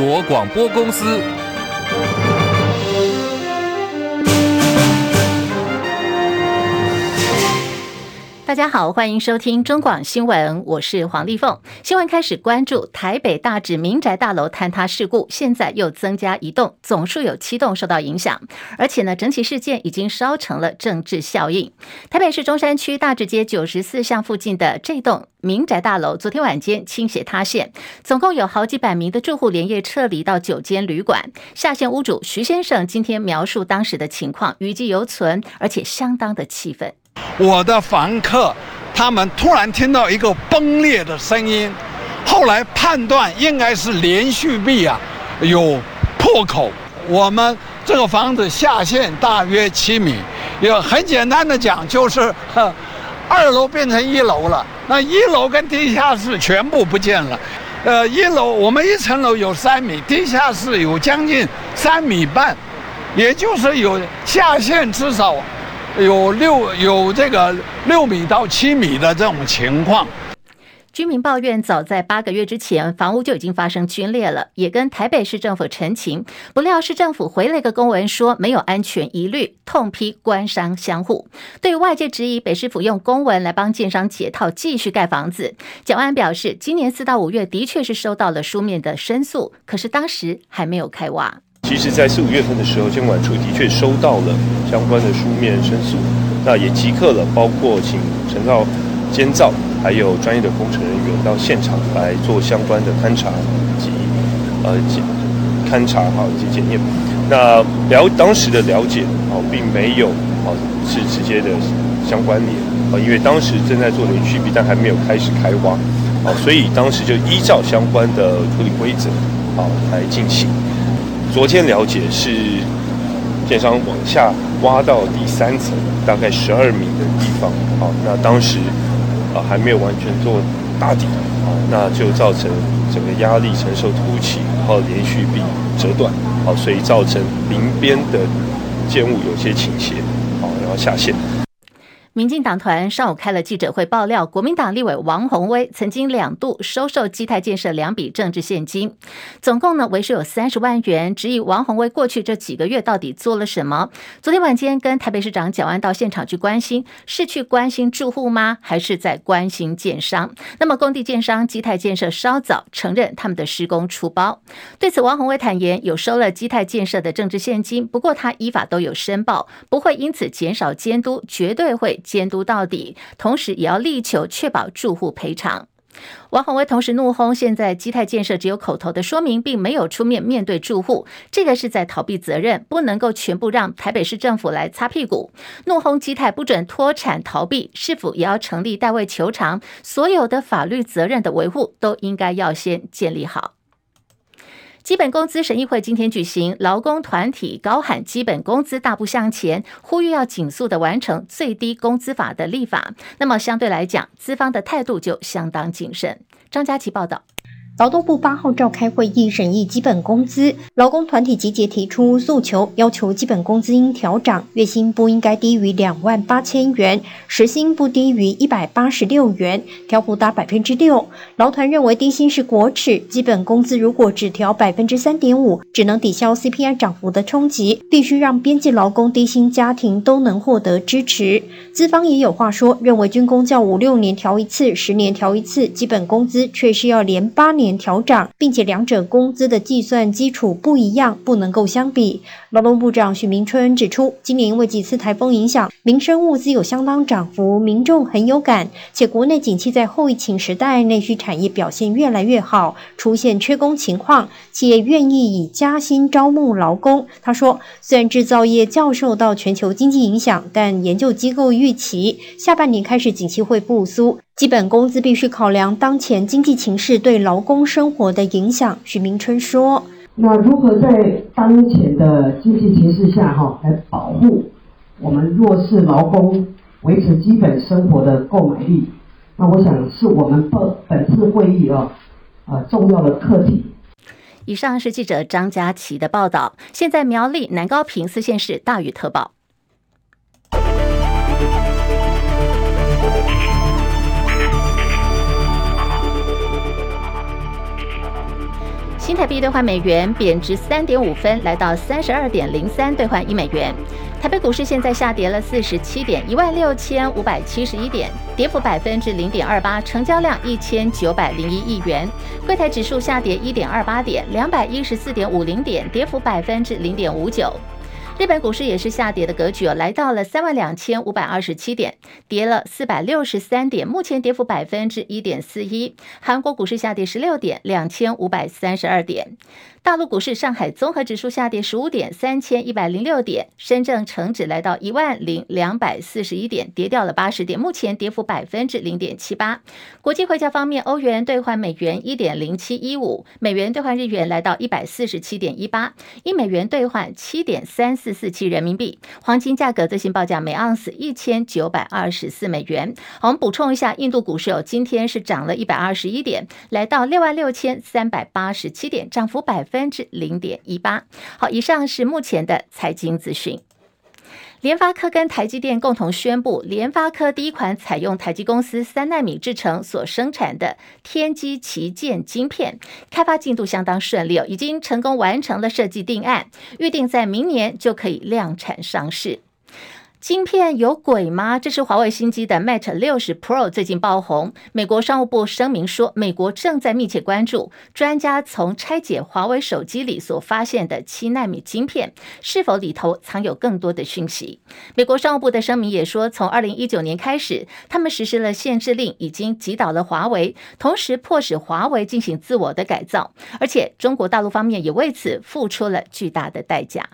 国广播公司。大家好，欢迎收听中广新闻，我是黄丽凤。新闻开始关注台北大直民宅大楼坍塌事故，现在又增加一栋，总数有七栋受到影响，而且呢，整起事件已经烧成了政治效应。台北市中山区大直街九十四巷附近的这栋民宅大楼，昨天晚间倾斜塌陷，总共有好几百名的住户连夜撤离到九间旅馆。下线屋主徐先生今天描述当时的情况，余悸犹存，而且相当的气愤。我的房客，他们突然听到一个崩裂的声音，后来判断应该是连续壁啊有破口。我们这个房子下陷大约七米，也很简单的讲，就是二楼变成一楼了。那一楼跟地下室全部不见了。呃，一楼我们一层楼有三米，地下室有将近三米半，也就是有下陷至少。有六有这个六米到七米的这种情况。居民抱怨，早在八个月之前，房屋就已经发生龟裂了，也跟台北市政府陈情，不料市政府回了一个公文说没有安全疑虑，痛批官商相护。对外界质疑北市府用公文来帮建商解套，继续盖房子，蒋万安表示，今年四到五月的确是收到了书面的申诉，可是当时还没有开挖。其实，在四五月份的时候，监管处的确收到了相关的书面申诉，那也即刻了，包括请陈造、监造，还有专业的工程人员到现场来做相关的勘查及呃检勘查哈以及检验。那了当时的了解啊，并没有啊是直接的相关联啊，因为当时正在做连续壁，但还没有开始开挖啊，所以当时就依照相关的处理规则啊来进行。昨天了解是建商往下挖到第三层，大概十二米的地方，啊，那当时啊还没有完全做打底，啊，那就造成整个压力承受凸起，然后连续壁折断，啊，所以造成临边的建物有些倾斜，啊，然后下陷。民进党团上午开了记者会，爆料国民党立委王鸿薇曾经两度收受基泰建设两笔政治现金，总共呢为数有三十万元。质疑王鸿薇过去这几个月到底做了什么？昨天晚间跟台北市长蒋万到现场去关心，是去关心住户吗？还是在关心建商？那么工地建商基泰建设稍早承认他们的施工出包。对此，王鸿薇坦言有收了基泰建设的政治现金，不过他依法都有申报，不会因此减少监督，绝对会。监督到底，同时也要力求确保住户赔偿。王鸿薇同时怒轰，现在基泰建设只有口头的说明，并没有出面面对住户，这个是在逃避责任，不能够全部让台北市政府来擦屁股。怒轰基泰不准脱产逃避，是否也要成立代位求偿？所有的法律责任的维护，都应该要先建立好。基本工资审议会今天举行，劳工团体高喊基本工资大步向前，呼吁要紧速的完成最低工资法的立法。那么相对来讲，资方的态度就相当谨慎。张佳琪报道。劳动部八号召开会议审议基本工资，劳工团体集结提出诉求，要求基本工资应调涨，月薪不应该低于两万八千元，时薪不低于一百八十六元，调幅达百分之六。劳团认为低薪是国耻，基本工资如果只调百分之三点五，只能抵消 CPI 涨幅的冲击，必须让边际劳工低薪家庭都能获得支持。资方也有话说，认为军公教五六年调一次，十年调一次，基本工资却是要连八年。调涨，并且两者工资的计算基础不一样，不能够相比。劳动部长许明春指出，今年因为几次台风影响，民生物资有相当涨幅，民众很有感。且国内景气在后疫情时代，内需产业表现越来越好，出现缺工情况，企业愿意以加薪招募劳工。他说，虽然制造业较受到全球经济影响，但研究机构预期下半年开始景气会复苏。基本工资必须考量当前经济形势对劳工生活的影响。许明春说：“那如何在当前的经济形势下，哈，来保护我们弱势劳工，维持基本生活的购买力？那我想是我们本本次会议啊，啊重要的课题。”以上是记者张佳琪的报道。现在苗栗南高屏四县市大雨特报。新台币兑换美元贬值三点五分，来到三十二点零三兑换一美元。台北股市现在下跌了四十七点，一万六千五百七十一点，跌幅百分之零点二八，成交量一千九百零一亿元。柜台指数下跌一点二八点，两百一十四点五零点，跌幅百分之零点五九。日本股市也是下跌的格局哦，来到了三万两千五百二十七点，跌了四百六十三点，目前跌幅百分之一点四一。韩国股市下跌十六点，两千五百三十二点。大陆股市，上海综合指数下跌十五点，三千一百零六点；深圳成指来到一万零两百四十一点，跌掉了八十点，目前跌幅百分之零点七八。国际汇价方面，欧元兑换美元一点零七一五，美元兑换日元来到一百四十七点一八，一美元兑换七点三四四七人民币。黄金价格最新报价每盎司一千九百二十四美元。好，我们补充一下，印度股市哦，今天是涨了一百二十一点，来到六万六千三百八十七点，涨幅百分之零点一八。好，以上是目前的财经资讯。联发科跟台积电共同宣布，联发科第一款采用台积公司三纳米制程所生产的天玑旗舰晶片，开发进度相当顺利哦，已经成功完成了设计定案，预定在明年就可以量产上市。晶片有鬼吗？这是华为新机的 Mate 60 Pro 最近爆红。美国商务部声明说，美国正在密切关注专家从拆解华为手机里所发现的七纳米晶片，是否里头藏有更多的讯息。美国商务部的声明也说，从二零一九年开始，他们实施了限制令，已经击倒了华为，同时迫使华为进行自我的改造，而且中国大陆方面也为此付出了巨大的代价。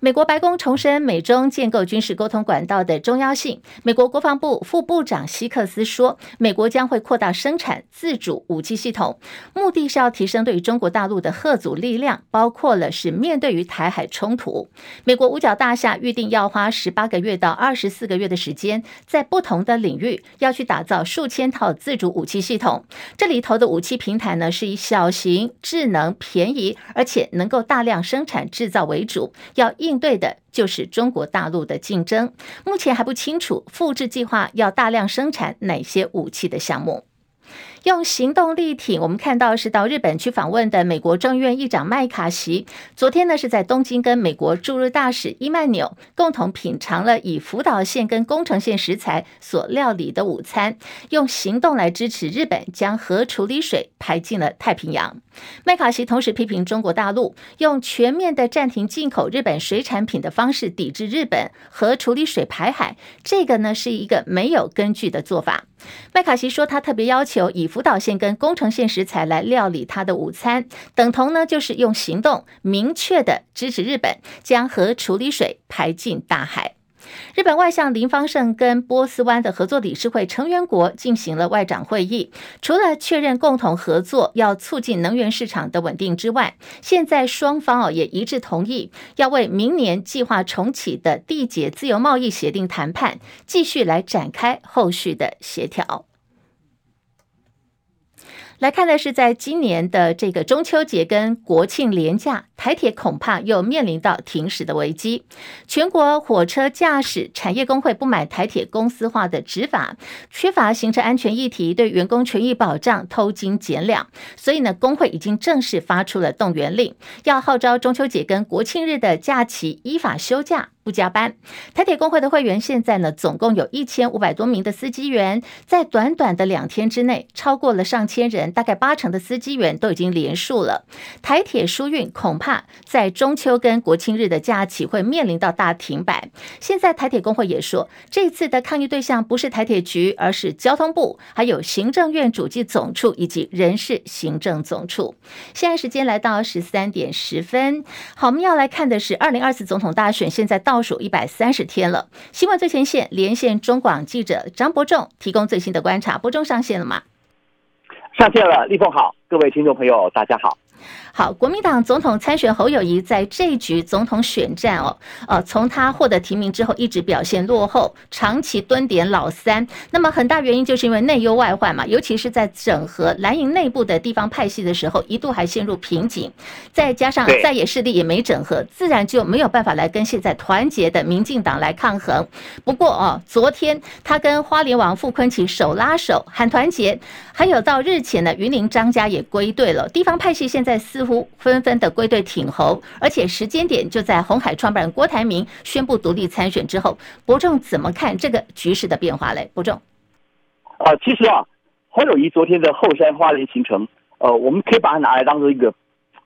美国白宫重申美中建构军事沟通管道的重要性。美国国防部副部长希克斯说，美国将会扩大生产自主武器系统，目的是要提升对于中国大陆的核阻力量，包括了是面对于台海冲突。美国五角大厦预定要花十八个月到二十四个月的时间，在不同的领域要去打造数千套自主武器系统。这里头的武器平台呢，是以小型、智能、便宜，而且能够大量生产制造为主，要一。应对的就是中国大陆的竞争，目前还不清楚复制计划要大量生产哪些武器的项目。用行动力挺，我们看到是到日本去访问的美国众议院议长麦卡锡。昨天呢是在东京跟美国驻日大使伊曼纽共同品尝了以福岛县跟宫城县食材所料理的午餐，用行动来支持日本将核处理水排进了太平洋。麦卡锡同时批评中国大陆用全面的暂停进口日本水产品的方式抵制日本核处理水排海，这个呢是一个没有根据的做法。麦卡锡说，他特别要求以福岛县跟宫城县食材来料理他的午餐，等同呢就是用行动明确的支持日本将核处理水排进大海。日本外相林方胜跟波斯湾的合作理事会成员国进行了外长会议，除了确认共同合作要促进能源市场的稳定之外，现在双方哦也一致同意要为明年计划重启的缔结自由贸易协定谈判继续来展开后续的协调。来看的是，在今年的这个中秋节跟国庆连假，台铁恐怕又面临到停驶的危机。全国火车驾驶产业工会不满台铁公司化的执法，缺乏行车安全议题，对员工权益保障偷斤减两，所以呢，工会已经正式发出了动员令，要号召中秋节跟国庆日的假期依法休假。不加班，台铁工会的会员现在呢，总共有一千五百多名的司机员，在短短的两天之内，超过了上千人，大概八成的司机员都已经连署了。台铁疏运恐怕在中秋跟国庆日的假期会面临到大停摆。现在台铁工会也说，这次的抗议对象不是台铁局，而是交通部，还有行政院主计总处以及人事行政总处。现在时间来到十三点十分，好，我们要来看的是二零二四总统大选，现在到。倒数一百三十天了，新闻最前线连线中广记者张伯仲，提供最新的观察。伯仲上线了吗？上线了，立凤好，各位听众朋友，大家好。好，国民党总统参选侯友谊在这一局总统选战哦，呃，从他获得提名之后一直表现落后，长期蹲点老三。那么很大原因就是因为内忧外患嘛，尤其是在整合蓝营内部的地方派系的时候，一度还陷入瓶颈。再加上在野势力也没整合，自然就没有办法来跟现在团结的民进党来抗衡。不过哦，昨天他跟花莲王傅昆萁手拉手喊团结，还有到日前呢，云林张家也归队了，地方派系现在。在似乎纷纷的归队挺侯，而且时间点就在红海创办人郭台铭宣布独立参选之后。伯仲怎么看这个局势的变化嘞？伯仲，啊，其实啊，侯友谊昨天的后山花莲行程，呃，我们可以把它拿来当做一个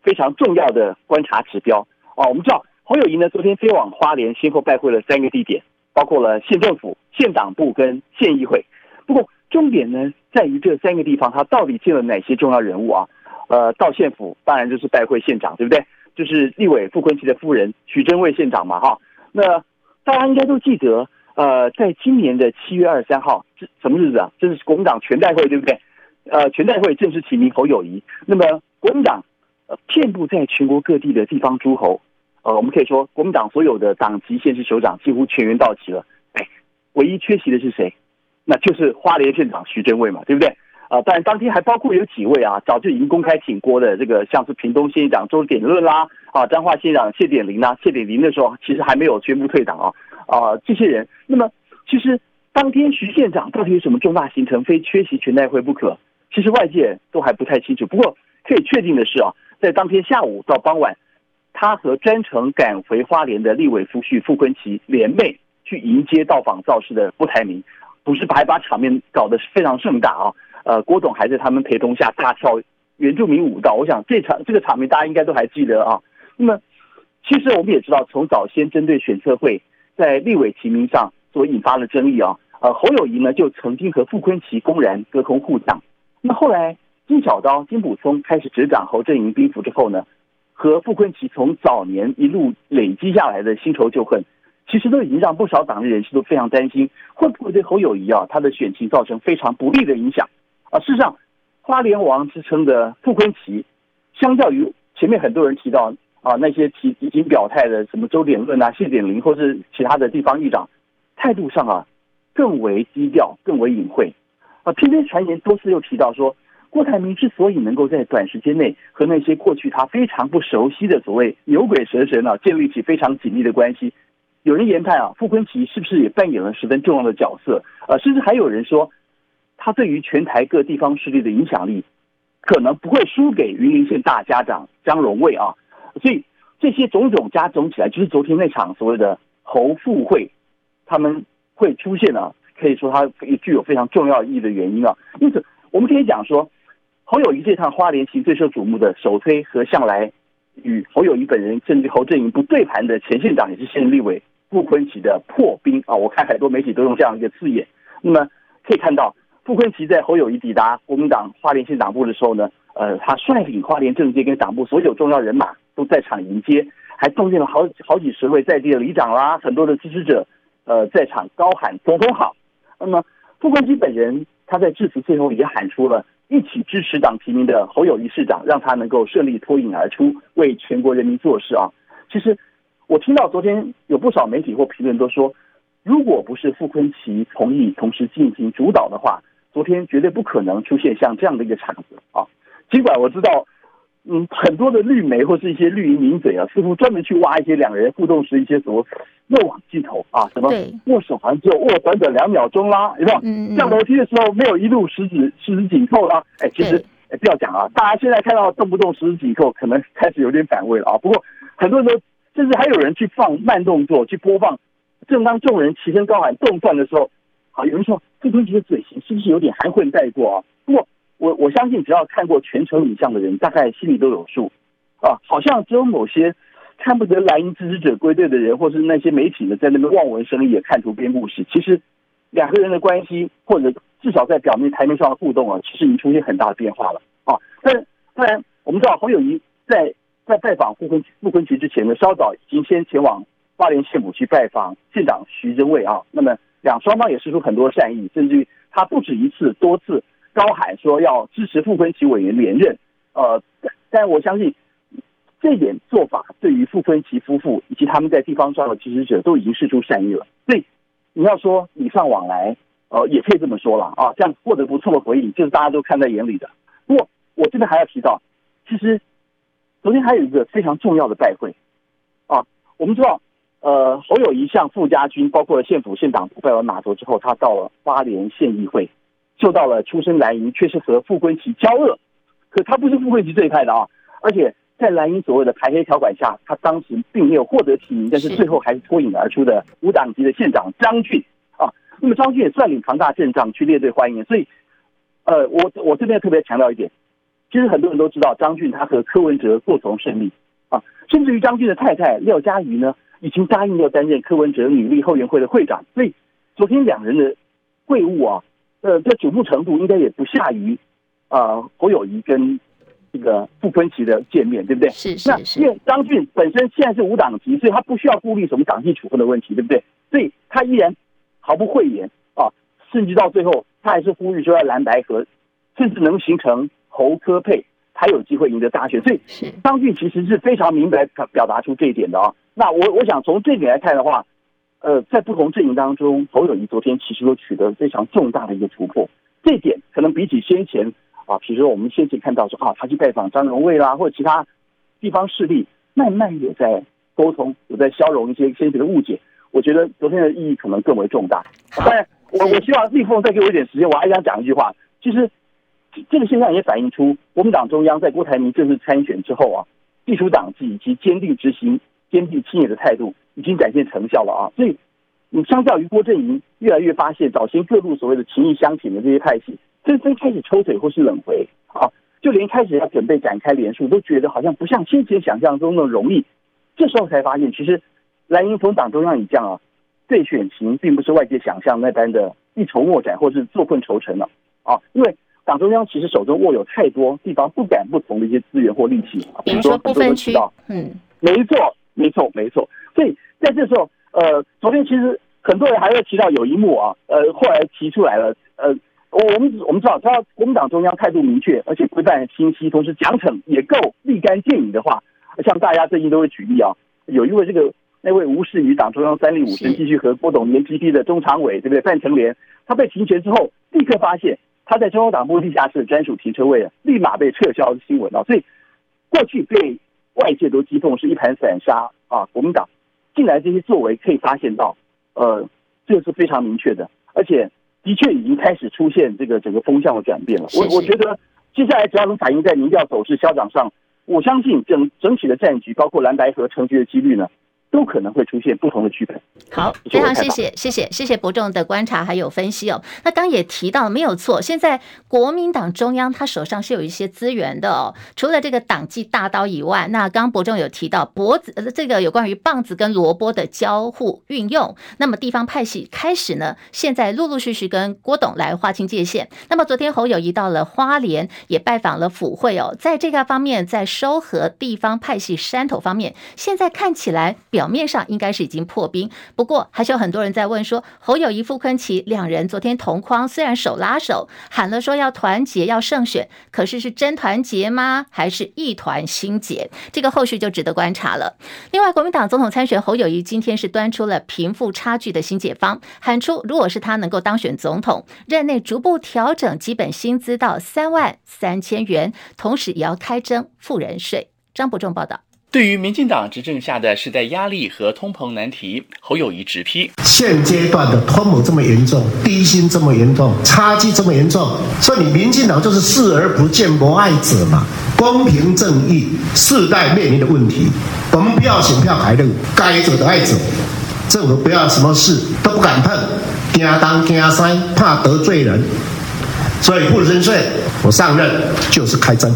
非常重要的观察指标啊。我们知道侯友宜呢，昨天飞往花莲，先后拜会了三个地点，包括了县政府、县党部跟县议会。不过重点呢，在于这三个地方，他到底见了哪些重要人物啊？呃，到县府当然就是拜会县长，对不对？就是立委傅崐萁的夫人许榛蔚县长嘛，哈。那大家应该都记得，呃，在今年的七月二十三号，这什么日子啊？这是国民党全代会，对不对？呃，全代会正式提名侯友谊。那么国民党呃，遍布在全国各地的地方诸侯，呃，我们可以说国民党所有的党籍县市首长几乎全员到齐了。哎，唯一缺席的是谁？那就是花莲县长许榛蔚嘛，对不对？啊、呃，当然当天还包括有几位啊，早就已经公开挺郭的，这个像是屏东县长周点论啦，啊，彰化县长谢点林啦，谢点林的时候其实还没有宣布退党啊，啊，这些人，那么其实当天徐县长到底有什么重大行程，非缺席全代会不可？其实外界都还不太清楚。不过可以确定的是啊，在当天下午到傍晚，他和专程赶回花莲的立委夫婿傅昆萁联袂去迎接到访造势的郭台铭。不是还把场面搞得非常盛大啊！呃，郭董还在他们陪同下大跳原住民舞蹈，我想这场这个场面大家应该都还记得啊。那么，其实我们也知道，从早先针对选测会在立委提名上所引发的争议啊，呃，侯友谊呢就曾经和傅昆奇公然隔空互呛。那后来金小刀金溥聪开始执掌侯阵营兵符之后呢，和傅昆奇从早年一路累积下来的新仇旧恨。其实都已经让不少党内人士都非常担心，会不会对侯友谊啊他的选情造成非常不利的影响啊？事实上，花莲王之称的傅昆萁，相较于前面很多人提到啊那些提已经表态的什么周点论啊、谢点林或是其他的地方议长，态度上啊更为低调、更为隐晦啊。偏偏传言多次又提到说，郭台铭之所以能够在短时间内和那些过去他非常不熟悉的所谓牛鬼蛇神啊建立起非常紧密的关系。有人研判啊，傅昆萁是不是也扮演了十分重要的角色？呃，甚至还有人说，他对于全台各地方势力的影响力，可能不会输给云林县大家长张荣卫啊。所以这些种种加总起来，就是昨天那场所谓的侯傅会，他们会出现啊，可以说它也具有非常重要意义的原因啊。因此，我们可以讲说，侯友谊这趟花莲行最受瞩目的，首推和向来与侯友谊本人甚至侯振营不对盘的前县长也是现任立委。傅昆萁的破冰啊，我看很多媒体都用这样一个字眼。那么可以看到，傅昆萁在侯友谊抵达国民党花莲县党部的时候呢，呃，他率领花莲政界跟党部所有重要人马都在场迎接，还动员了好好几十位在地的里长啦，很多的支持者，呃，在场高喊“总统好”。那么傅昆萁本人他在致辞最后也喊出了一起支持党提名的侯友谊市长，让他能够顺利脱颖而出，为全国人民做事啊。其实。我听到昨天有不少媒体或评论都说，如果不是傅昆萁同意同时进行主导的话，昨天绝对不可能出现像这样的一个场子啊。尽管我知道，嗯，很多的绿媒或是一些绿营名嘴啊，似乎专门去挖一些两人互动时一些什么漏网镜头啊，什么握手好像只有握短短两秒钟啦，有没有？上楼梯的时候没有一路十指十指紧扣啦。哎，其实哎不要讲啊，大家现在看到动不动十指紧扣，可能开始有点反胃了啊。不过很多人都。甚至还有人去放慢动作去播放，正当众人齐声高喊动断的时候，好，有人说傅崐萁的嘴型是不是有点含混带过啊？不过我我相信，只要看过全程影像的人，大概心里都有数啊。好像只有某些看不得蓝营支持者归队的人，或是那些媒体呢，在那边望文生义，看图编故事。其实两个人的关系，或者至少在表面台面上的互动啊，其实已经出现很大的变化了啊。但当然，我们知道侯友谊在。在拜访傅崐傅崐萁之前呢，稍早已经先前往花莲县府去拜访县长徐榛蔚啊。那么两双方也释出很多善意，甚至于他不止一次、多次高喊说要支持傅崐萁委员连任。呃，但我相信这点做法对于傅崐萁夫妇以及他们在地方上的支持者都已经释出善意了。所以你要说礼尚往来，呃，也可以这么说了啊。这样获得不错的回应，就是大家都看在眼里的。不过我这边还要提到，其实。昨天还有一个非常重要的拜会，啊，我们知道，呃，侯友宜向傅家军，包括了县府、县党部拜完码头之后，他到了花莲县议会，受到了出身蓝营却是和傅崐萁交恶，可他不是傅崐萁这一派的啊，而且在蓝营所谓的排黑条款下，他当时并没有获得提名，但是最后还是脱颖而出的无党籍的县长张俊。啊。那么张俊也率领庞大阵仗去列队欢迎，所以呃，我我这边特别强调一点，其实很多人都知道张俊他和柯文哲共同胜利。啊，甚至于张俊的太太廖家瑜呢，已经答应要担任柯文哲女力后援会的会长，所以昨天两人的会晤啊，呃，这瞩目程度应该也不下于啊、呃、侯友谊跟这个傅昆萁的见面，对不对？是是是。那因为张俊本身现在是无党籍，所以他不需要顾虑什么党纪处分的问题，对不对？所以他依然毫不讳言啊，甚至到最后他还是呼吁说要蓝白合，甚至能形成侯柯配，才有机会赢得大选。所以张俊其实是非常明白表达出这一点的啊。那我我想从这点来看的话，呃，在不同阵营当中，侯友谊昨天其实都取得了非常重大的一个突破。这点可能比起先前啊，比如说我们先前看到说啊，他去拜访张荣卫啦，或者其他地方势力，慢慢有在沟通，有在消融一些先前的误解。我觉得昨天的意义可能更为重大。当然，我我希望立峰再给我一点时间，我还想讲一句话。其实这个现象也反映出国民党中央在郭台铭正式参选之后啊，地出党纪以及坚定执行。坚定亲野的态度已经展现成效了啊！所以你相较于郭振营，越来越发现早先各路所谓的情谊相挺的这些派系，纷纷开始抽腿或是冷回啊！就连开始要准备展开连署，都觉得好像不像先前想象中那么容易。这时候才发现，其实蓝营从党中央以降啊，对选情并不是外界想象那般的一筹莫展或是坐困愁城了啊！因为党中央其实手中握有太多地方不敢不从的一些资源或利器，比如说部分区，嗯，没错。没错，没错。所以在这时候，呃，昨天其实很多人还会提到有一幕啊，呃，后来提出来了，呃，我我们我们知道，只要国民党中央态度明确，而且规范清晰，同时奖惩也够立竿见影的话，像大家最近都会举例啊，有一位这个那位无视于党中央三令五申继续和郭董连 P P 的中常委，对不对？范成莲，他被停权之后，立刻发现他在中央党部地下室专属停车位啊，立马被撤销新闻啊，所以过去被。外界都激动是一盘散沙啊！国民党进来这些作为可以发现到，呃，这个是非常明确的，而且的确已经开始出现这个整个风向的转变了。我我觉得接下来只要能反映在民调走势、消长上，我相信整整体的战局，包括蓝白和成局的几率呢，都可能会出现不同的剧本。好，非常谢谢，谢谢，谢谢伯仲的观察还有分析哦。那刚也提到没有错，现在国民党中央他手上是有一些资源的哦。除了这个党纪大刀以外，那刚伯仲有提到脖子这个有关于棒子跟萝卜的交互运用。那么地方派系开始呢，现在陆陆续续跟郭董来划清界限。那么昨天侯友宜到了花莲，也拜访了府会哦，在这个方面，在收合地方派系山头方面，现在看起来表。表面上应该是已经破冰，不过还是有很多人在问说，侯友谊、傅昆萁两人昨天同框，虽然手拉手喊了说要团结、要胜选，可是是真团结吗？还是一团心结？这个后续就值得观察了。另外，国民党总统参选侯友谊今天是端出了贫富差距的新解方，喊出如果是他能够当选总统，任内逐步调整基本薪资到三万三千元，同时也要开征富人税。张伯仲报道。对于民进党执政下的世代压力和通膨难题，侯友宜直批：现阶段的通膨这么严重，低薪这么严重，差距这么严重，所以你民进党就是视而不见，不爱者嘛。公平正义，世代面临的问题，我们不要选票排路，该走的爱走，政府不要什么事都不敢碰，惊东惊西，怕得罪人，所以富人税，我上任就是开征。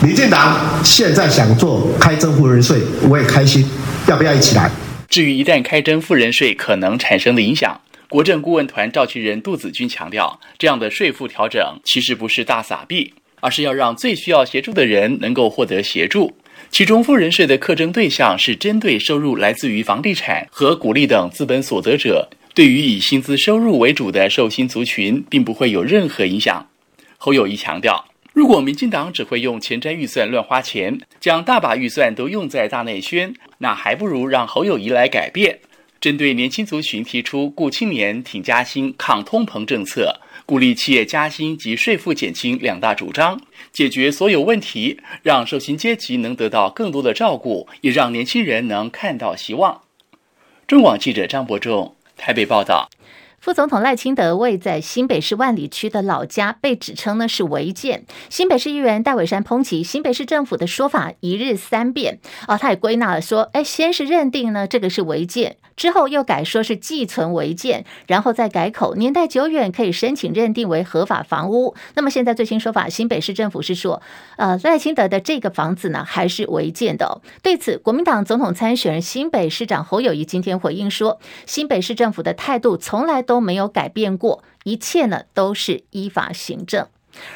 民进党现在想做开征富人税，我也开心，要不要一起来？至于一旦开征富人税可能产生的影响，国政顾问团召集人杜子君强调，这样的税负调整其实不是大撒币，而是要让最需要协助的人能够获得协助。其中富人税的课征对象是针对收入来自于房地产和股利等资本所得者，对于以薪资收入为主的受薪族群，并不会有任何影响。侯友谊强调。如果民进党只会用前瞻预算乱花钱，将大把预算都用在大内宣，那还不如让侯友宜来改变。针对年轻族群提出顾青年、挺加薪、抗通膨政策，鼓励企业加薪及税负减轻两大主张，解决所有问题，让受薪阶级能得到更多的照顾，也让年轻人能看到希望。中广记者张伯仲台北报道。副总统赖清德位在新北市万里区的老家被指称呢是违建，新北市议员戴伟山抨击新北市政府的说法一日三变啊，他也归纳了说，哎，先是认定呢这个是违建，之后又改说是寄存违建，然后再改口年代久远可以申请认定为合法房屋。那么现在最新说法，新北市政府是说，呃赖清德的这个房子呢还是违建的。对此，国民党总统参选人新北市长侯友谊今天回应说，新北市政府的态度从来都没有改变过，一切呢都是依法行政。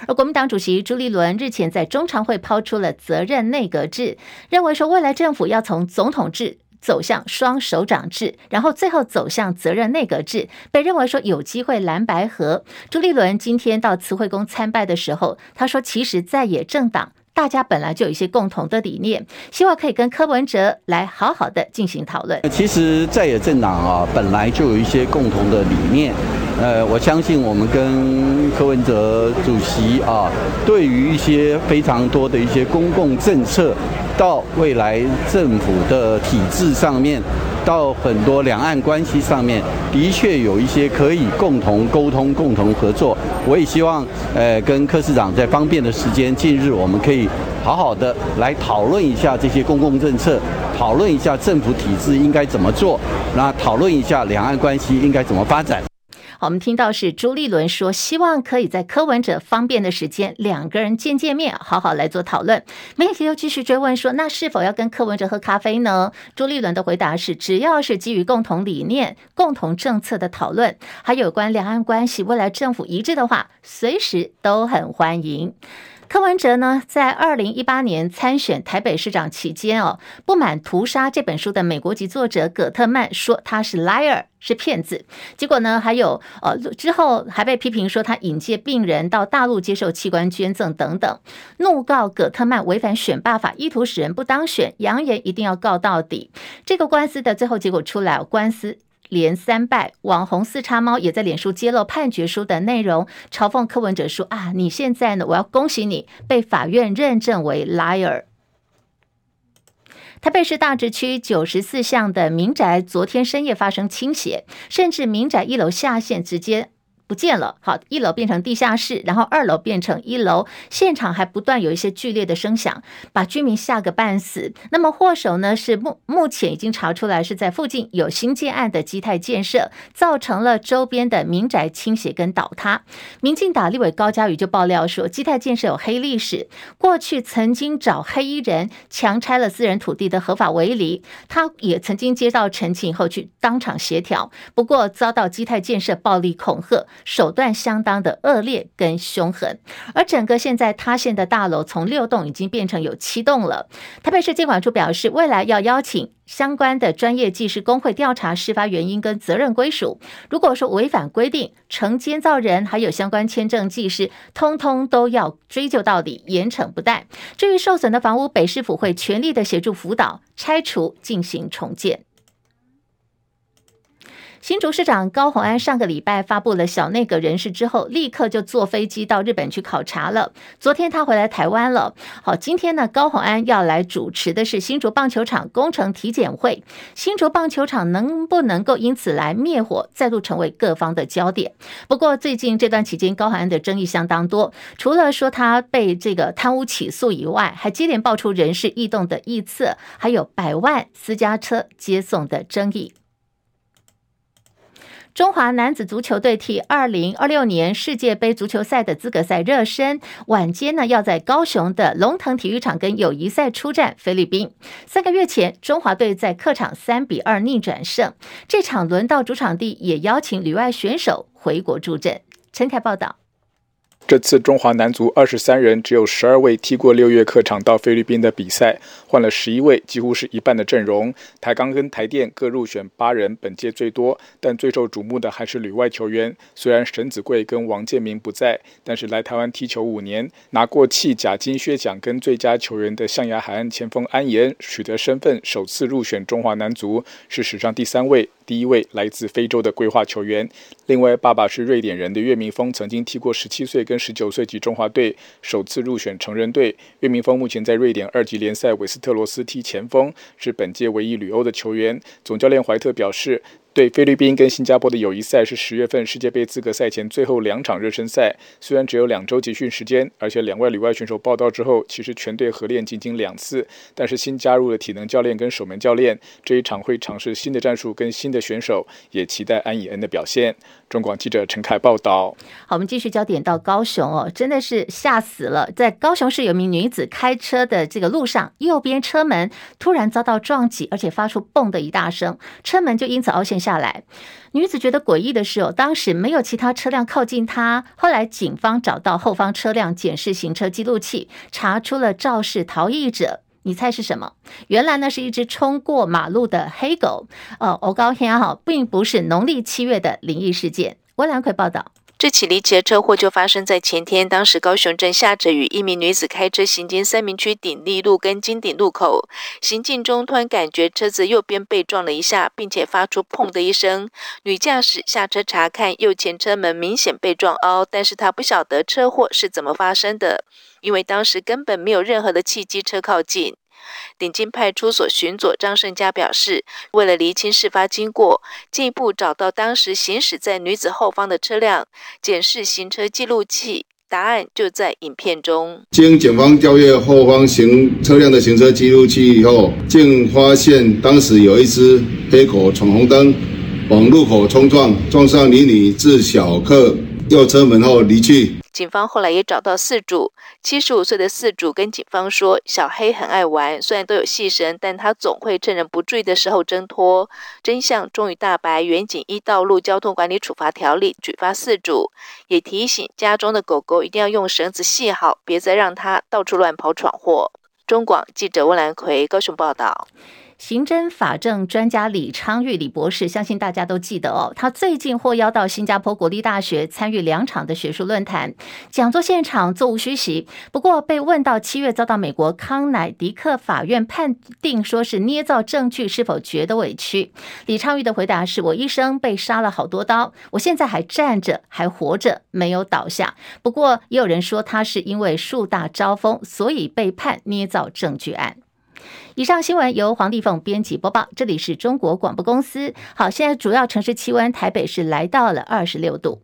而国民党主席朱立伦日前在中常会抛出了责任内阁制，认为说未来政府要从总统制走向双首长制，然后最后走向责任内阁制，被认为说有机会蓝白合。朱立伦今天到慈惠宫参拜的时候，他说其实在野政党。大家本来就有一些共同的理念，希望可以跟柯文哲来好好的进行讨论。其实在野政党啊，本来就有一些共同的理念。呃，我相信我们跟柯文哲主席啊，对于一些非常多的一些公共政策，到未来政府的体制上面。到很多两岸关系上面，的确有一些可以共同沟通、共同合作。我也希望，呃，跟柯市长在方便的时间，近日我们可以好好的来讨论一下这些公共政策，讨论一下政府体制应该怎么做，那讨论一下两岸关系应该怎么发展。我们听到是朱立伦说，希望可以在柯文哲方便的时间，两个人见见面，好好来做讨论。媒体又继续追问说，那是否要跟柯文哲喝咖啡呢？朱立伦的回答是，只要是基于共同理念、共同政策的讨论，还有关两岸关系未来政府一致的话，随时都很欢迎。柯文哲呢，在二零一八年参选台北市长期间哦，不满《屠杀》这本书的美国籍作者葛特曼说他是 liar 是骗子，结果呢，还有呃之后还被批评说他引介病人到大陆接受器官捐赠等等，怒告葛特曼违反选罢法，意图使人不当选，扬言一定要告到底。这个官司的最后结果出来，官司。连三败，网红四叉猫也在脸书揭露判决书的内容，嘲讽柯文哲说：“啊，你现在呢？我要恭喜你被法院认证为 liar。”台北市大直区九十四巷的民宅昨天深夜发生倾斜，甚至民宅一楼下线直接。不见了，好，一楼变成地下室，然后二楼变成一楼，现场还不断有一些剧烈的声响，把居民吓个半死。那么祸首呢？是目目前已经查出来是在附近有新建案的基泰建设，造成了周边的民宅倾斜跟倒塌。民进党立委高嘉瑜就爆料说，基泰建设有黑历史，过去曾经找黑衣人强拆了私人土地的合法围篱，他也曾经接到陈情以后去当场协调，不过遭到基泰建设暴力恐吓。手段相当的恶劣跟凶狠，而整个现在塌陷的大楼从六栋已经变成有七栋了。台北市监管处表示，未来要邀请相关的专业技师工会调查事发原因跟责任归属。如果说违反规定，承建造人还有相关签证技师，通通都要追究到底，严惩不贷。至于受损的房屋，北市府会全力的协助辅导、拆除、进行重建。新竹市长高虹安上个礼拜发布了小内阁人事之后，立刻就坐飞机到日本去考察了。昨天他回来台湾了。好，今天呢，高虹安要来主持的是新竹棒球场工程体检会。新竹棒球场能不能够因此来灭火，再度成为各方的焦点。不过最近这段期间，高虹安的争议相当多，除了说他被这个贪污起诉以外，还接连爆出人事异动的臆测，还有百万私家车接送的争议。中华男子足球队替二零二六年世界杯足球赛的资格赛热身，晚间呢要在高雄的龙腾体育场跟友谊赛出战菲律宾。三个月前，中华队在客场三比二逆转胜，这场轮到主场地也邀请旅外选手回国助阵。陈凯报道。这次中华男足二十三人只有十二位踢过六月客场到菲律宾的比赛，换了十一位，几乎是一半的阵容。台钢跟台电各入选八人，本届最多，但最受瞩目的还是旅外球员。虽然沈子贵跟王建民不在，但是来台湾踢球五年，拿过气甲金靴奖跟最佳球员的象牙海岸前锋安岩取得身份，首次入选中华男足，是史上第三位。第一位来自非洲的规划球员，另外爸爸是瑞典人的岳明峰，曾经踢过十七岁跟十九岁级中华队，首次入选成人队。岳明峰目前在瑞典二级联赛韦斯特罗斯踢前锋，是本届唯一旅欧的球员。总教练怀特表示。对菲律宾跟新加坡的友谊赛是十月份世界杯资格赛前最后两场热身赛，虽然只有两周集训时间，而且两位旅外选手报到之后，其实全队合练仅仅两次。但是新加入的体能教练跟守门教练这一场会尝试新的战术跟新的选手，也期待安以恩的表现。中广记者陈凯报道。好，我们继续焦点到高雄哦，真的是吓死了，在高雄市有名女子开车的这个路上，右边车门突然遭到撞击，而且发出“嘣”的一大声，车门就因此凹陷。下来，女子觉得诡异的是哦，当时没有其他车辆靠近她。后来警方找到后方车辆检视行车记录器，查出了肇事逃逸者。你猜是什么？原来呢是一只冲过马路的黑狗。哦，我高天啊，并不是农历七月的灵异事件。温兰奎报道。这起离奇的车祸就发生在前天，当时高雄正下着雨，一名女子开车行经三民区鼎立路跟金鼎路口，行进中突然感觉车子右边被撞了一下，并且发出“砰”的一声。女驾驶下车查看，右前车门明显被撞凹，但是她不晓得车祸是怎么发生的，因为当时根本没有任何的汽机车靠近。顶金派出所巡佐张胜佳表示，为了厘清事发经过，进一步找到当时行驶在女子后方的车辆，检视行车记录器，答案就在影片中。经警方调阅后方行车辆的行车记录器以后，竟发现当时有一只黑狗闯红灯，往路口冲撞，撞上女女至小客右车门后离去。警方后来也找到四主，七十五岁的四主跟警方说：“小黑很爱玩，虽然都有细绳，但他总会趁人不注意的时候挣脱。”真相终于大白，员警依道路交通管理处罚条例举发四主，也提醒家中的狗狗一定要用绳子系好，别再让它到处乱跑闯祸。中广记者温兰奎高雄报道。刑侦法政专家李昌钰李博士，相信大家都记得哦。他最近获邀到新加坡国立大学参与两场的学术论坛，讲座现场座无虚席。不过被问到七月遭到美国康乃狄克法院判定说是捏造证据，是否觉得委屈？李昌钰的回答是：我一生被杀了好多刀，我现在还站着，还活着，没有倒下。不过也有人说他是因为树大招风，所以被判捏造证据案。以上新闻由黄丽凤编辑播报，这里是中国广播公司。好，现在主要城市气温，台北是来到了二十六度。